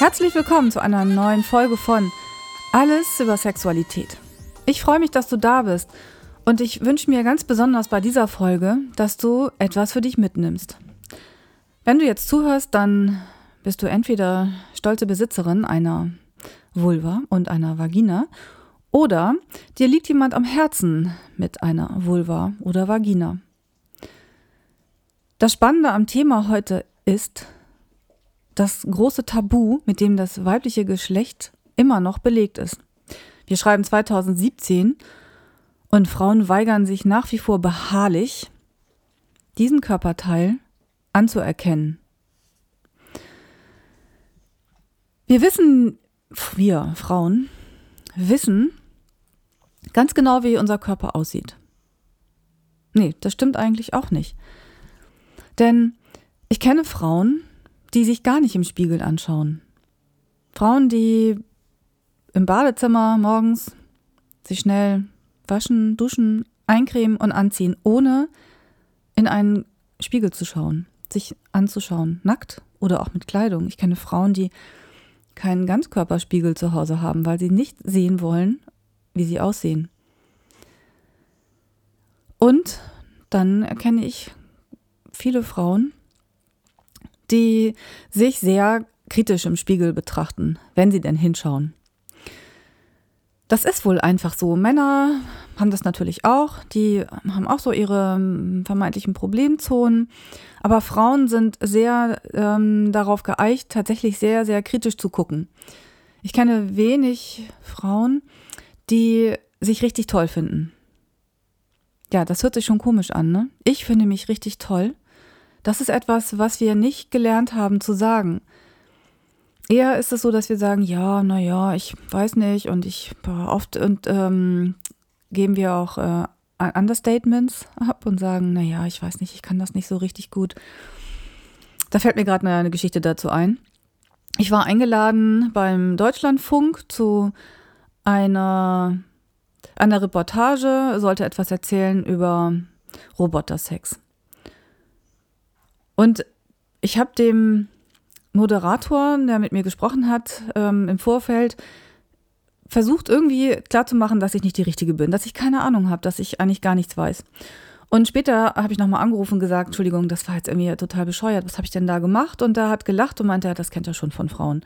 Herzlich willkommen zu einer neuen Folge von Alles über Sexualität. Ich freue mich, dass du da bist und ich wünsche mir ganz besonders bei dieser Folge, dass du etwas für dich mitnimmst. Wenn du jetzt zuhörst, dann bist du entweder stolze Besitzerin einer Vulva und einer Vagina oder dir liegt jemand am Herzen mit einer Vulva oder Vagina. Das Spannende am Thema heute ist das große Tabu, mit dem das weibliche Geschlecht immer noch belegt ist. Wir schreiben 2017 und Frauen weigern sich nach wie vor beharrlich, diesen Körperteil anzuerkennen. Wir wissen, wir Frauen wissen ganz genau, wie unser Körper aussieht. Nee, das stimmt eigentlich auch nicht. Denn ich kenne Frauen, die sich gar nicht im Spiegel anschauen. Frauen, die im Badezimmer morgens sich schnell waschen, duschen, eincremen und anziehen, ohne in einen Spiegel zu schauen, sich anzuschauen, nackt oder auch mit Kleidung. Ich kenne Frauen, die keinen Ganzkörperspiegel zu Hause haben, weil sie nicht sehen wollen, wie sie aussehen. Und dann erkenne ich viele Frauen, die sich sehr kritisch im Spiegel betrachten, wenn sie denn hinschauen. Das ist wohl einfach so. Männer haben das natürlich auch. Die haben auch so ihre ähm, vermeintlichen Problemzonen. Aber Frauen sind sehr ähm, darauf geeicht, tatsächlich sehr, sehr kritisch zu gucken. Ich kenne wenig Frauen, die sich richtig toll finden. Ja, das hört sich schon komisch an, ne? Ich finde mich richtig toll. Das ist etwas, was wir nicht gelernt haben zu sagen. Eher ist es so, dass wir sagen, ja, naja, ich weiß nicht und ich oft und ähm, geben wir auch äh, Understatements ab und sagen, naja, ich weiß nicht, ich kann das nicht so richtig gut. Da fällt mir gerade eine, Geschichte dazu ein. Ich war eingeladen beim Deutschlandfunk zu einer, einer Reportage, sollte etwas erzählen über Robotersex. Und ich habe dem Moderator, der mit mir gesprochen hat, ähm, im Vorfeld versucht irgendwie klarzumachen, dass ich nicht die Richtige bin, dass ich keine Ahnung habe, dass ich eigentlich gar nichts weiß. Und später habe ich nochmal angerufen und gesagt, Entschuldigung, das war jetzt irgendwie total bescheuert, was habe ich denn da gemacht? Und er hat gelacht und meinte, das kennt er schon von Frauen.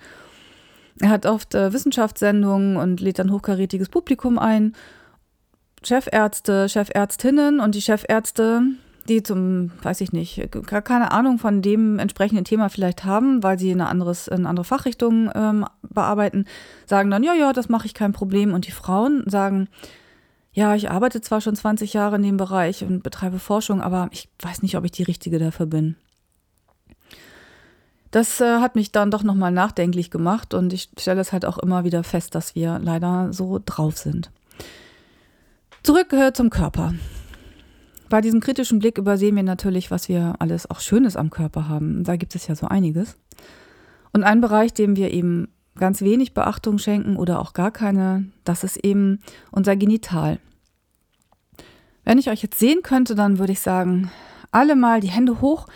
Er hat oft äh, Wissenschaftssendungen und lädt dann hochkarätiges Publikum ein. Chefärzte, Chefärztinnen und die Chefärzte die zum, weiß ich nicht, gar keine Ahnung von dem entsprechenden Thema vielleicht haben, weil sie eine, anderes, eine andere Fachrichtung ähm, bearbeiten, sagen dann, ja, ja, das mache ich kein Problem. Und die Frauen sagen, ja, ich arbeite zwar schon 20 Jahre in dem Bereich und betreibe Forschung, aber ich weiß nicht, ob ich die Richtige dafür bin. Das äh, hat mich dann doch nochmal nachdenklich gemacht und ich stelle es halt auch immer wieder fest, dass wir leider so drauf sind. Zurück äh, zum Körper bei diesem kritischen Blick übersehen wir natürlich, was wir alles auch Schönes am Körper haben. Da gibt es ja so einiges. Und ein Bereich, dem wir eben ganz wenig Beachtung schenken oder auch gar keine, das ist eben unser Genital. Wenn ich euch jetzt sehen könnte, dann würde ich sagen, alle mal die Hände hoch,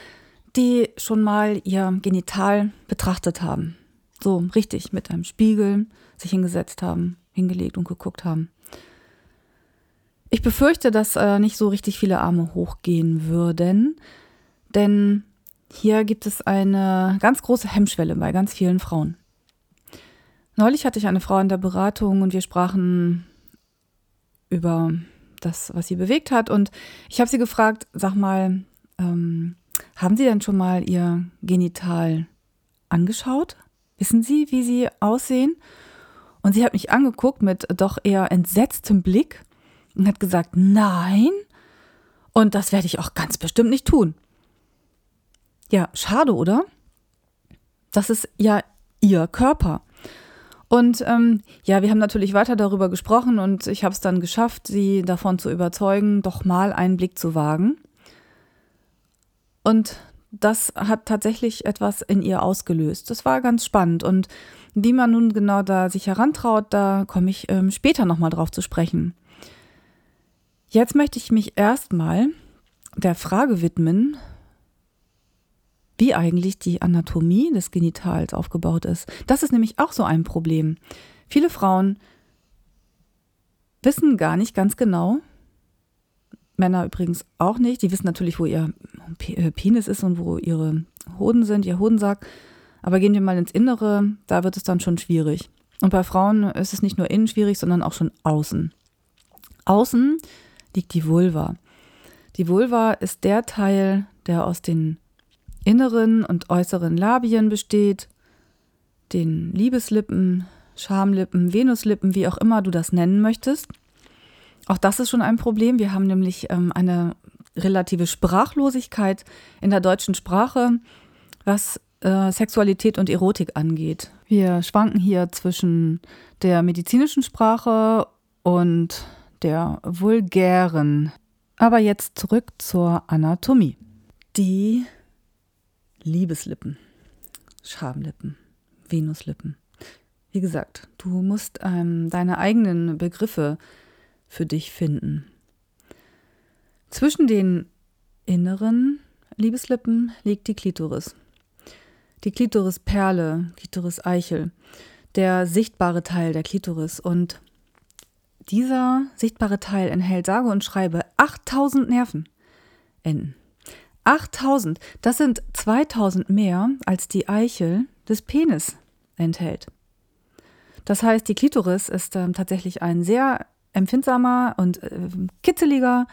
die schon mal ihr Genital betrachtet haben. So richtig mit einem Spiegel sich hingesetzt haben, hingelegt und geguckt haben. Ich befürchte, dass äh, nicht so richtig viele Arme hochgehen würden, denn hier gibt es eine ganz große Hemmschwelle bei ganz vielen Frauen. Neulich hatte ich eine Frau in der Beratung und wir sprachen über das, was sie bewegt hat. Und ich habe sie gefragt, sag mal, ähm, haben Sie denn schon mal Ihr Genital angeschaut? Wissen Sie, wie Sie aussehen? Und sie hat mich angeguckt mit doch eher entsetztem Blick und hat gesagt, nein. Und das werde ich auch ganz bestimmt nicht tun. Ja, schade, oder? Das ist ja ihr Körper. Und ähm, ja, wir haben natürlich weiter darüber gesprochen und ich habe es dann geschafft, sie davon zu überzeugen, doch mal einen Blick zu wagen. Und das hat tatsächlich etwas in ihr ausgelöst. Das war ganz spannend. Und wie man nun genau da sich herantraut, da komme ich ähm, später nochmal drauf zu sprechen. Jetzt möchte ich mich erstmal der Frage widmen, wie eigentlich die Anatomie des Genitals aufgebaut ist. Das ist nämlich auch so ein Problem. Viele Frauen wissen gar nicht ganz genau, Männer übrigens auch nicht, die wissen natürlich, wo ihr äh, Penis ist und wo ihre Hoden sind, ihr Hodensack. Aber gehen wir mal ins Innere, da wird es dann schon schwierig. Und bei Frauen ist es nicht nur innen schwierig, sondern auch schon außen. Außen liegt die Vulva. Die Vulva ist der Teil, der aus den inneren und äußeren Labien besteht, den Liebeslippen, Schamlippen, Venuslippen, wie auch immer du das nennen möchtest. Auch das ist schon ein Problem. Wir haben nämlich ähm, eine relative Sprachlosigkeit in der deutschen Sprache, was äh, Sexualität und Erotik angeht. Wir schwanken hier zwischen der medizinischen Sprache und der vulgären. Aber jetzt zurück zur Anatomie. Die Liebeslippen, Schamlippen, Venuslippen. Wie gesagt, du musst ähm, deine eigenen Begriffe für dich finden. Zwischen den inneren Liebeslippen liegt die Klitoris. Die Klitorisperle, Klitoris-Eichel, der sichtbare Teil der Klitoris. Und dieser sichtbare Teil enthält sage und schreibe 8000 Nervenenden. 8000, das sind 2000 mehr als die Eichel des Penis enthält. Das heißt, die Klitoris ist ähm, tatsächlich ein sehr empfindsamer und äh, kitzeliger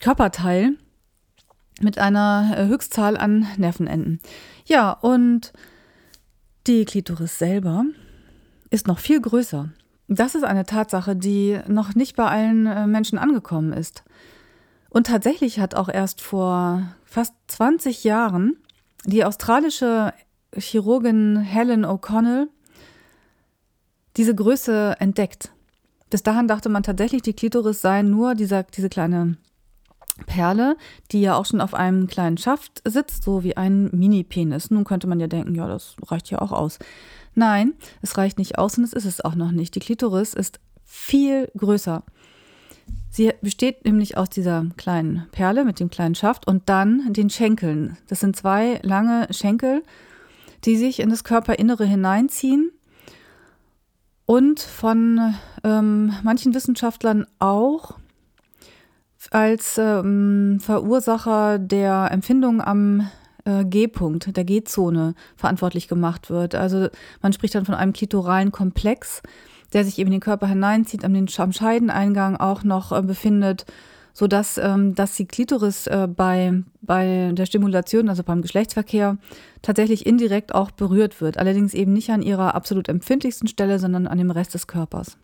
Körperteil mit einer äh, Höchstzahl an Nervenenden. Ja, und die Klitoris selber ist noch viel größer. Das ist eine Tatsache, die noch nicht bei allen äh, Menschen angekommen ist. Und tatsächlich hat auch erst vor fast 20 Jahren die australische Chirurgin Helen O'Connell diese Größe entdeckt. Bis dahin dachte man tatsächlich, die Klitoris sei nur dieser, diese kleine Perle, die ja auch schon auf einem kleinen Schaft sitzt, so wie ein Mini-Penis. Nun könnte man ja denken, ja, das reicht ja auch aus. Nein, es reicht nicht aus und es ist es auch noch nicht. Die Klitoris ist viel größer. Sie besteht nämlich aus dieser kleinen Perle mit dem kleinen Schaft und dann den Schenkeln. Das sind zwei lange Schenkel, die sich in das Körperinnere hineinziehen und von ähm, manchen Wissenschaftlern auch als ähm, Verursacher der Empfindung am äh, G-Punkt, der G-Zone verantwortlich gemacht wird. Also man spricht dann von einem klitoralen Komplex, der sich eben in den Körper hineinzieht, am, den, am Scheideneingang auch noch äh, befindet, sodass ähm, dass die Klitoris äh, bei, bei der Stimulation, also beim Geschlechtsverkehr, tatsächlich indirekt auch berührt wird. Allerdings eben nicht an ihrer absolut empfindlichsten Stelle, sondern an dem Rest des Körpers.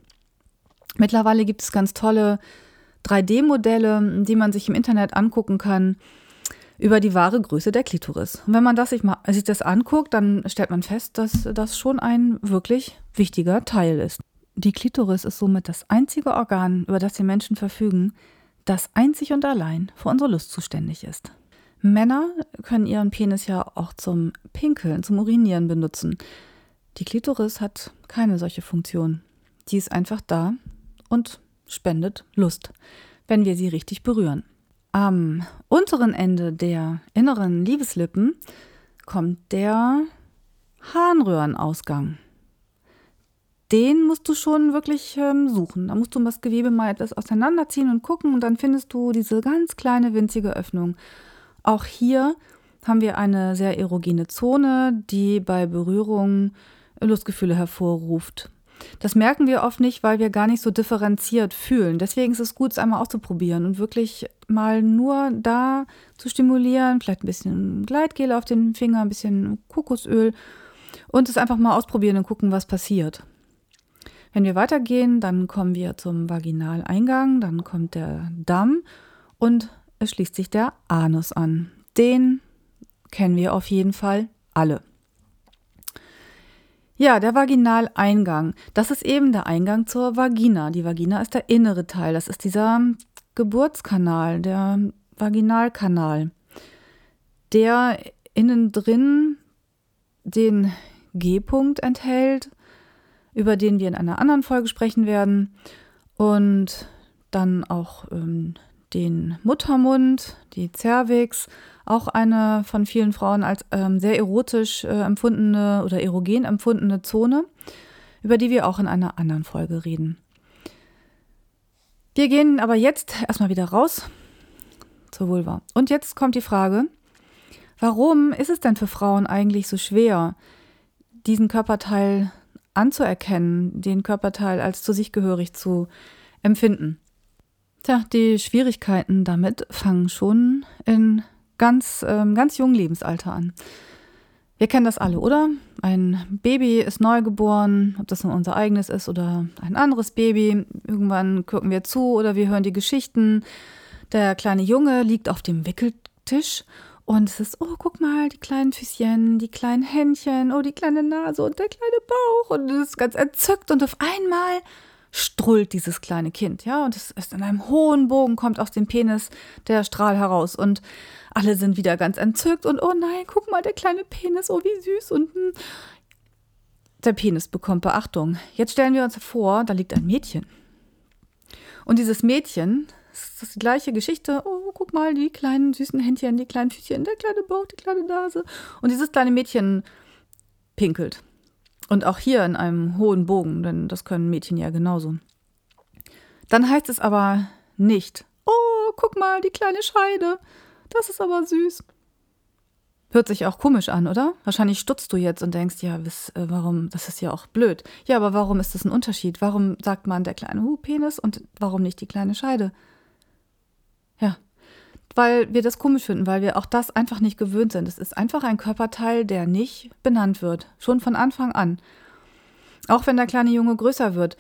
Mittlerweile gibt es ganz tolle 3D-Modelle, die man sich im Internet angucken kann über die wahre Größe der Klitoris. Und wenn man das sich, mal, sich das anguckt, dann stellt man fest, dass das schon ein wirklich wichtiger Teil ist. Die Klitoris ist somit das einzige Organ, über das die Menschen verfügen, das einzig und allein für unsere Lust zuständig ist. Männer können ihren Penis ja auch zum Pinkeln, zum Urinieren benutzen. Die Klitoris hat keine solche Funktion. Die ist einfach da und spendet Lust, wenn wir sie richtig berühren. Am unteren Ende der inneren Liebeslippen kommt der Harnröhrenausgang. Den musst du schon wirklich ähm, suchen. Da musst du das Gewebe mal etwas auseinanderziehen und gucken und dann findest du diese ganz kleine winzige Öffnung. Auch hier haben wir eine sehr erogene Zone, die bei Berührung Lustgefühle hervorruft. Das merken wir oft nicht, weil wir gar nicht so differenziert fühlen. Deswegen ist es gut, es einmal auszuprobieren und wirklich mal nur da zu stimulieren, vielleicht ein bisschen Gleitgel auf den Finger, ein bisschen Kokosöl und es einfach mal ausprobieren und gucken, was passiert. Wenn wir weitergehen, dann kommen wir zum Vaginaleingang, dann kommt der Damm und es schließt sich der Anus an. Den kennen wir auf jeden Fall alle. Ja, der Vaginaleingang. Das ist eben der Eingang zur Vagina. Die Vagina ist der innere Teil. Das ist dieser Geburtskanal, der Vaginalkanal, der innen drin den G-Punkt enthält, über den wir in einer anderen Folge sprechen werden. Und dann auch ähm, den Muttermund, die Cervix, auch eine von vielen Frauen als ähm, sehr erotisch äh, empfundene oder erogen empfundene Zone, über die wir auch in einer anderen Folge reden. Wir gehen aber jetzt erstmal wieder raus zur Vulva. Und jetzt kommt die Frage, warum ist es denn für Frauen eigentlich so schwer, diesen Körperteil anzuerkennen, den Körperteil als zu sich gehörig zu empfinden? Tja, die Schwierigkeiten damit fangen schon in ganz, ähm, ganz jungen Lebensalter an. Wir kennen das alle, oder? Ein Baby ist neugeboren, ob das nun unser eigenes ist oder ein anderes Baby. Irgendwann gucken wir zu oder wir hören die Geschichten. Der kleine Junge liegt auf dem Wickeltisch und es ist, oh, guck mal, die kleinen Füßchen, die kleinen Händchen, oh, die kleine Nase und der kleine Bauch. Und es ist ganz entzückt und auf einmal strullt dieses kleine Kind, ja, und es ist in einem hohen Bogen, kommt aus dem Penis der Strahl heraus und alle sind wieder ganz entzückt und oh nein, guck mal, der kleine Penis, oh wie süß und hm. der Penis bekommt Beachtung. Jetzt stellen wir uns vor, da liegt ein Mädchen. Und dieses Mädchen, das ist die gleiche Geschichte. Oh, guck mal, die kleinen süßen Händchen, die kleinen Füßchen, der kleine Bauch, die kleine Nase. Und dieses kleine Mädchen pinkelt. Und auch hier in einem hohen Bogen, denn das können Mädchen ja genauso. Dann heißt es aber nicht, oh, guck mal, die kleine Scheide, das ist aber süß. Hört sich auch komisch an, oder? Wahrscheinlich stutzt du jetzt und denkst, ja, was, äh, warum, das ist ja auch blöd. Ja, aber warum ist das ein Unterschied? Warum sagt man der kleine Hu-Penis und warum nicht die kleine Scheide? Ja, weil wir das komisch finden, weil wir auch das einfach nicht gewöhnt sind. Es ist einfach ein Körperteil, der nicht benannt wird, schon von Anfang an. Auch wenn der kleine Junge größer wird,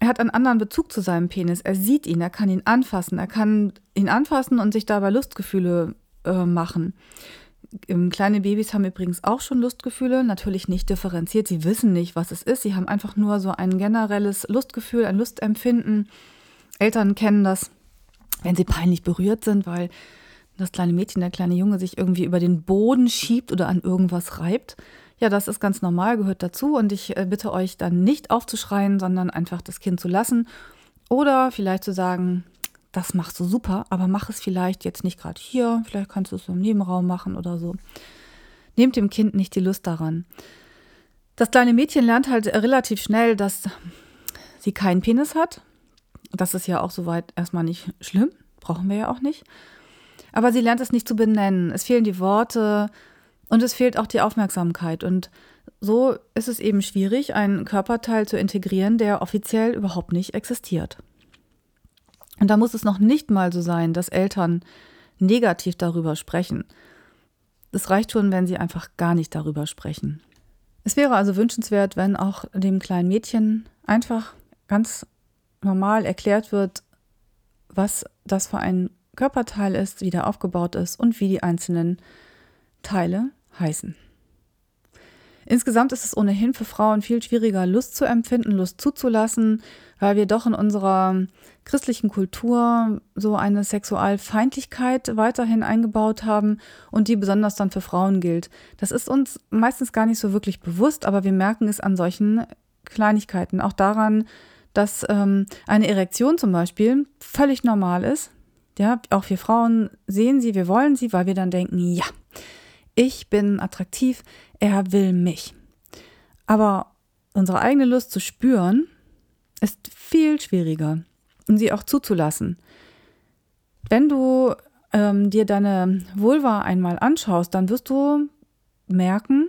er hat einen anderen Bezug zu seinem Penis. Er sieht ihn, er kann ihn anfassen, er kann ihn anfassen und sich dabei Lustgefühle äh, machen. Kleine Babys haben übrigens auch schon Lustgefühle, natürlich nicht differenziert. Sie wissen nicht, was es ist. Sie haben einfach nur so ein generelles Lustgefühl, ein Lustempfinden. Eltern kennen das wenn sie peinlich berührt sind, weil das kleine Mädchen, der kleine Junge sich irgendwie über den Boden schiebt oder an irgendwas reibt. Ja, das ist ganz normal, gehört dazu und ich äh, bitte euch dann nicht aufzuschreien, sondern einfach das Kind zu lassen oder vielleicht zu sagen, das machst du super, aber mach es vielleicht jetzt nicht gerade hier, vielleicht kannst du es im Nebenraum machen oder so. Nehmt dem Kind nicht die Lust daran. Das kleine Mädchen lernt halt relativ schnell, dass sie keinen Penis hat, das ist ja auch soweit erstmal nicht schlimm, brauchen wir ja auch nicht. Aber sie lernt es nicht zu benennen. Es fehlen die Worte und es fehlt auch die Aufmerksamkeit. Und so ist es eben schwierig, einen Körperteil zu integrieren, der offiziell überhaupt nicht existiert. Und da muss es noch nicht mal so sein, dass Eltern negativ darüber sprechen. Es reicht schon, wenn sie einfach gar nicht darüber sprechen. Es wäre also wünschenswert, wenn auch dem kleinen Mädchen einfach ganz normal erklärt wird, was das für ein Körperteil ist, wie der aufgebaut ist und wie die einzelnen Teile heißen. Insgesamt ist es ohnehin für Frauen viel schwieriger, Lust zu empfinden, Lust zuzulassen, weil wir doch in unserer christlichen Kultur so eine Sexualfeindlichkeit weiterhin eingebaut haben und die besonders dann für Frauen gilt. Das ist uns meistens gar nicht so wirklich bewusst, aber wir merken es an solchen Kleinigkeiten, auch daran, dass ähm, eine Erektion zum Beispiel völlig normal ist. Ja, auch wir Frauen sehen sie, wir wollen sie, weil wir dann denken, ja, ich bin attraktiv, er will mich. Aber unsere eigene Lust zu spüren, ist viel schwieriger und sie auch zuzulassen. Wenn du ähm, dir deine Vulva einmal anschaust, dann wirst du merken,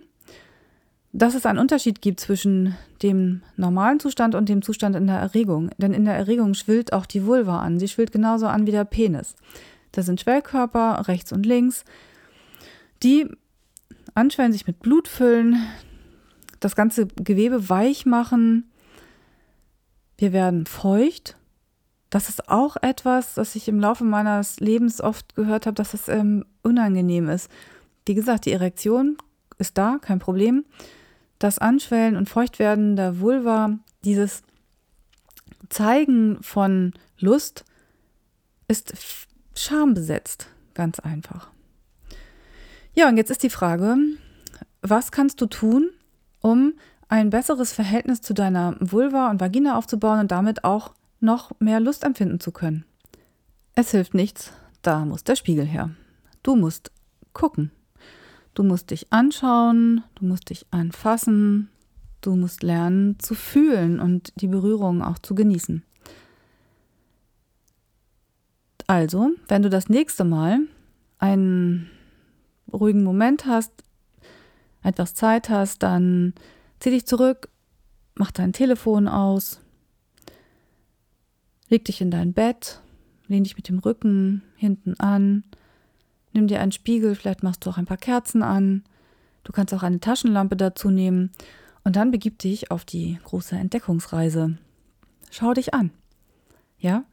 dass es einen Unterschied gibt zwischen dem normalen Zustand und dem Zustand in der Erregung. Denn in der Erregung schwillt auch die Vulva an. Sie schwillt genauso an wie der Penis. Das sind Schwellkörper rechts und links, die anschwellen, sich mit Blut füllen, das ganze Gewebe weich machen. Wir werden feucht. Das ist auch etwas, das ich im Laufe meines Lebens oft gehört habe, dass es ähm, unangenehm ist. Wie gesagt, die Erektion ist da, kein Problem das Anschwellen und Feuchtwerden der Vulva, dieses Zeigen von Lust, ist schambesetzt, ganz einfach. Ja, und jetzt ist die Frage, was kannst du tun, um ein besseres Verhältnis zu deiner Vulva und Vagina aufzubauen und damit auch noch mehr Lust empfinden zu können? Es hilft nichts, da muss der Spiegel her. Du musst gucken. Du musst dich anschauen, du musst dich anfassen, du musst lernen zu fühlen und die Berührung auch zu genießen. Also, wenn du das nächste Mal einen ruhigen Moment hast, etwas Zeit hast, dann zieh dich zurück, mach dein Telefon aus, leg dich in dein Bett, lehn dich mit dem Rücken hinten an, nimm dir einen Spiegel, vielleicht machst du auch ein paar Kerzen an, du kannst auch eine Taschenlampe dazu nehmen und dann begib dich auf die große Entdeckungsreise. Schau dich an. Ja?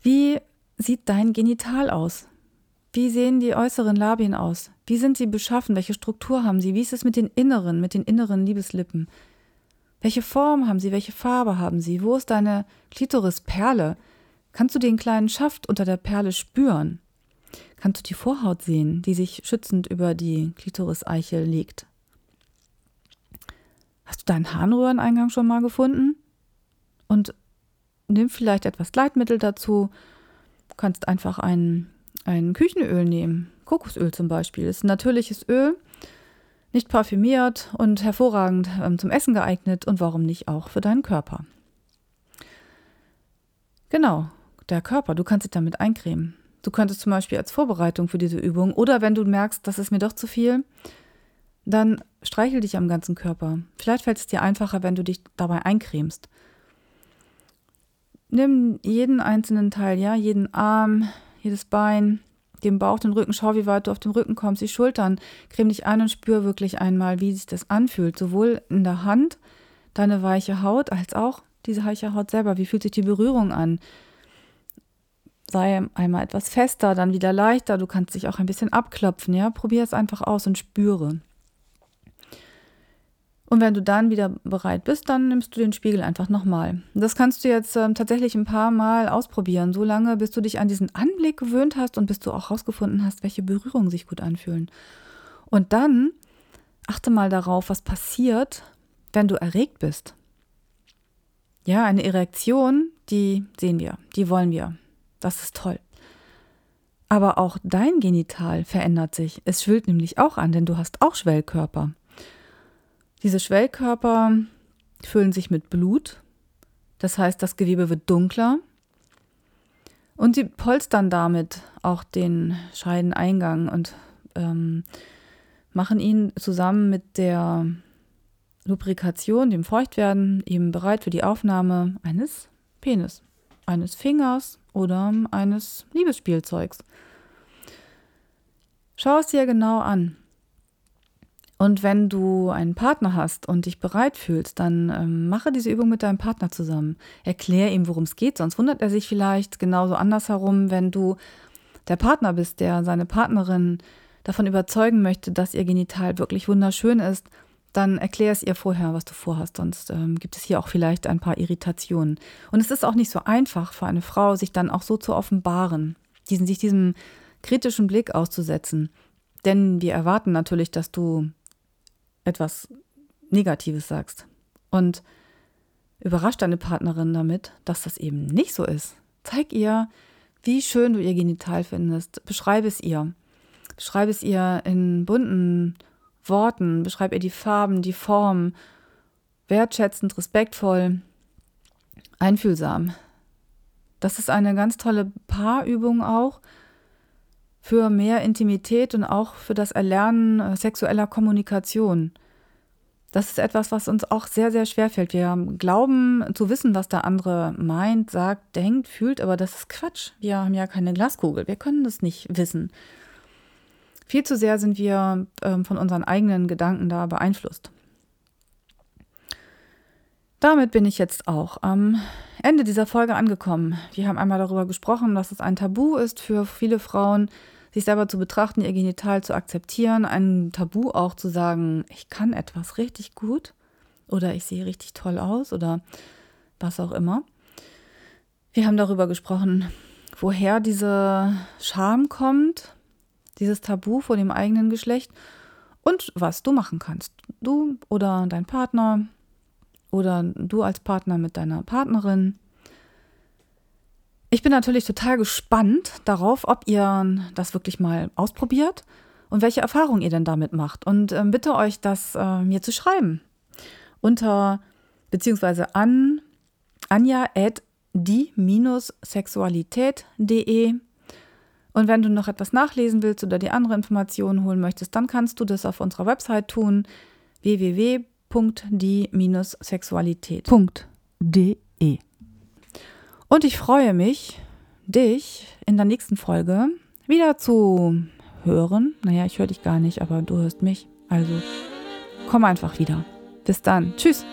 Wie sieht dein Genital aus? Wie sehen die äußeren Labien aus? Wie sind sie beschaffen? Welche Struktur haben sie? Wie ist es mit den inneren, mit den inneren Liebeslippen? Welche Form haben sie? Welche Farbe haben sie? Wo ist deine Klitorisperle? Kannst du den kleinen Schaft unter der Perle spüren? Kannst du die Vorhaut sehen, die sich schützend über die Klitoriseichel legt? Hast du deinen Harnröhreneingang schon mal gefunden? Und nimm vielleicht etwas Gleitmittel dazu. Du kannst einfach ein, ein Küchenöl nehmen. Kokosöl zum Beispiel. Ist ein natürliches Öl nicht parfümiert und hervorragend ähm, zum Essen geeignet und warum nicht auch für deinen Körper. Genau, der Körper, du kannst dich damit eincremen. Du könntest zum Beispiel als Vorbereitung für diese Übung oder wenn du merkst, das ist mir doch zu viel, dann streichel dich am ganzen Körper. Vielleicht fällt es dir einfacher, wenn du dich dabei eincremst. Nimm jeden einzelnen Teil, ja, jeden Arm, jedes Bein, den Bauch, den Rücken, schau, wie weit du auf dem Rücken kommst, die Schultern, creme dich ein und spür wirklich einmal, wie sich das anfühlt, sowohl in der Hand, deine weiche Haut, als auch diese weiche Haut selber, wie fühlt sich die Berührung an? Sei einmal etwas fester, dann wieder leichter, du kannst dich auch ein bisschen abklopfen, ja, probier es einfach aus und spüre. Und wenn du dann wieder bereit bist, dann nimmst du den Spiegel einfach nochmal. Das kannst du jetzt ähm, tatsächlich ein paar Mal ausprobieren, so lange, bis du dich an diesen Anblick gewöhnt hast und bis du auch herausgefunden hast, welche Berührungen sich gut anfühlen. Und dann achte mal darauf, was passiert, wenn du erregt bist. Ja, eine Erektion, die sehen wir, die wollen wir. Das ist toll. Aber auch dein Genital verändert sich. Es schwillt nämlich auch an, denn du hast auch Schwellkörper. Diese Schwellkörper füllen sich mit Blut. Das heißt, das Gewebe wird dunkler. Und sie polstern damit auch den Scheideneingang und ähm, machen ihn zusammen mit der Lubrikation, dem Feuchtwerden, eben bereit für die Aufnahme eines Penis, eines Fingers oder eines Liebesspielzeugs. Schau es dir genau an. Und wenn du einen Partner hast und dich bereit fühlst, dann ähm, mache diese Übung mit deinem Partner zusammen. Erklär ihm, worum es geht, sonst wundert er sich vielleicht genauso andersherum, wenn du der Partner bist, der seine Partnerin davon überzeugen möchte, dass ihr Genital wirklich wunderschön ist, dann erklär es ihr vorher, was du vorhast, sonst ähm, gibt es hier auch vielleicht ein paar Irritationen. Und es ist auch nicht so einfach für eine Frau, sich dann auch so zu offenbaren, diesen, sich diesem kritischen Blick auszusetzen. Denn wir erwarten natürlich, dass du etwas Negatives sagst und überrascht deine Partnerin damit, dass das eben nicht so ist. Zeig ihr, wie schön du ihr Genital findest. Beschreibe es ihr. Beschreibe es ihr in bunten Worten. Beschreib ihr die Farben, die Form. Wertschätzend, respektvoll, einfühlsam. Das ist eine ganz tolle Paarübung auch für mehr Intimität und auch für das Erlernen äh, sexueller Kommunikation. Das ist etwas, was uns auch sehr, sehr schwer fällt. Wir glauben zu wissen, was der andere meint, sagt, denkt, fühlt, aber das ist Quatsch. Wir haben ja keine Glaskugel. Wir können das nicht wissen. Viel zu sehr sind wir äh, von unseren eigenen Gedanken da beeinflusst. Damit bin ich jetzt auch am Ende dieser Folge angekommen. Wir haben einmal darüber gesprochen, dass es ein Tabu ist für viele Frauen, sich selber zu betrachten, ihr Genital zu akzeptieren, ein Tabu auch zu sagen, ich kann etwas richtig gut oder ich sehe richtig toll aus oder was auch immer. Wir haben darüber gesprochen, woher diese Scham kommt, dieses Tabu vor dem eigenen Geschlecht und was du machen kannst. Du oder dein Partner oder du als Partner mit deiner Partnerin Ich bin natürlich total gespannt darauf, ob ihr das wirklich mal ausprobiert und welche Erfahrungen ihr denn damit macht. Und äh, bitte euch, das äh, mir zu schreiben. Unter beziehungsweise an anja at die-sexualität.de. Und wenn du noch etwas nachlesen willst oder dir andere Informationen holen möchtest, dann kannst du das auf unserer Website tun www.die-sexualität.de. Und ich freue mich, dich in der nächsten Folge wieder zu hören. Naja, ich höre dich gar nicht, aber du hörst mich. Also komm einfach wieder. Bis dann. Tschüss.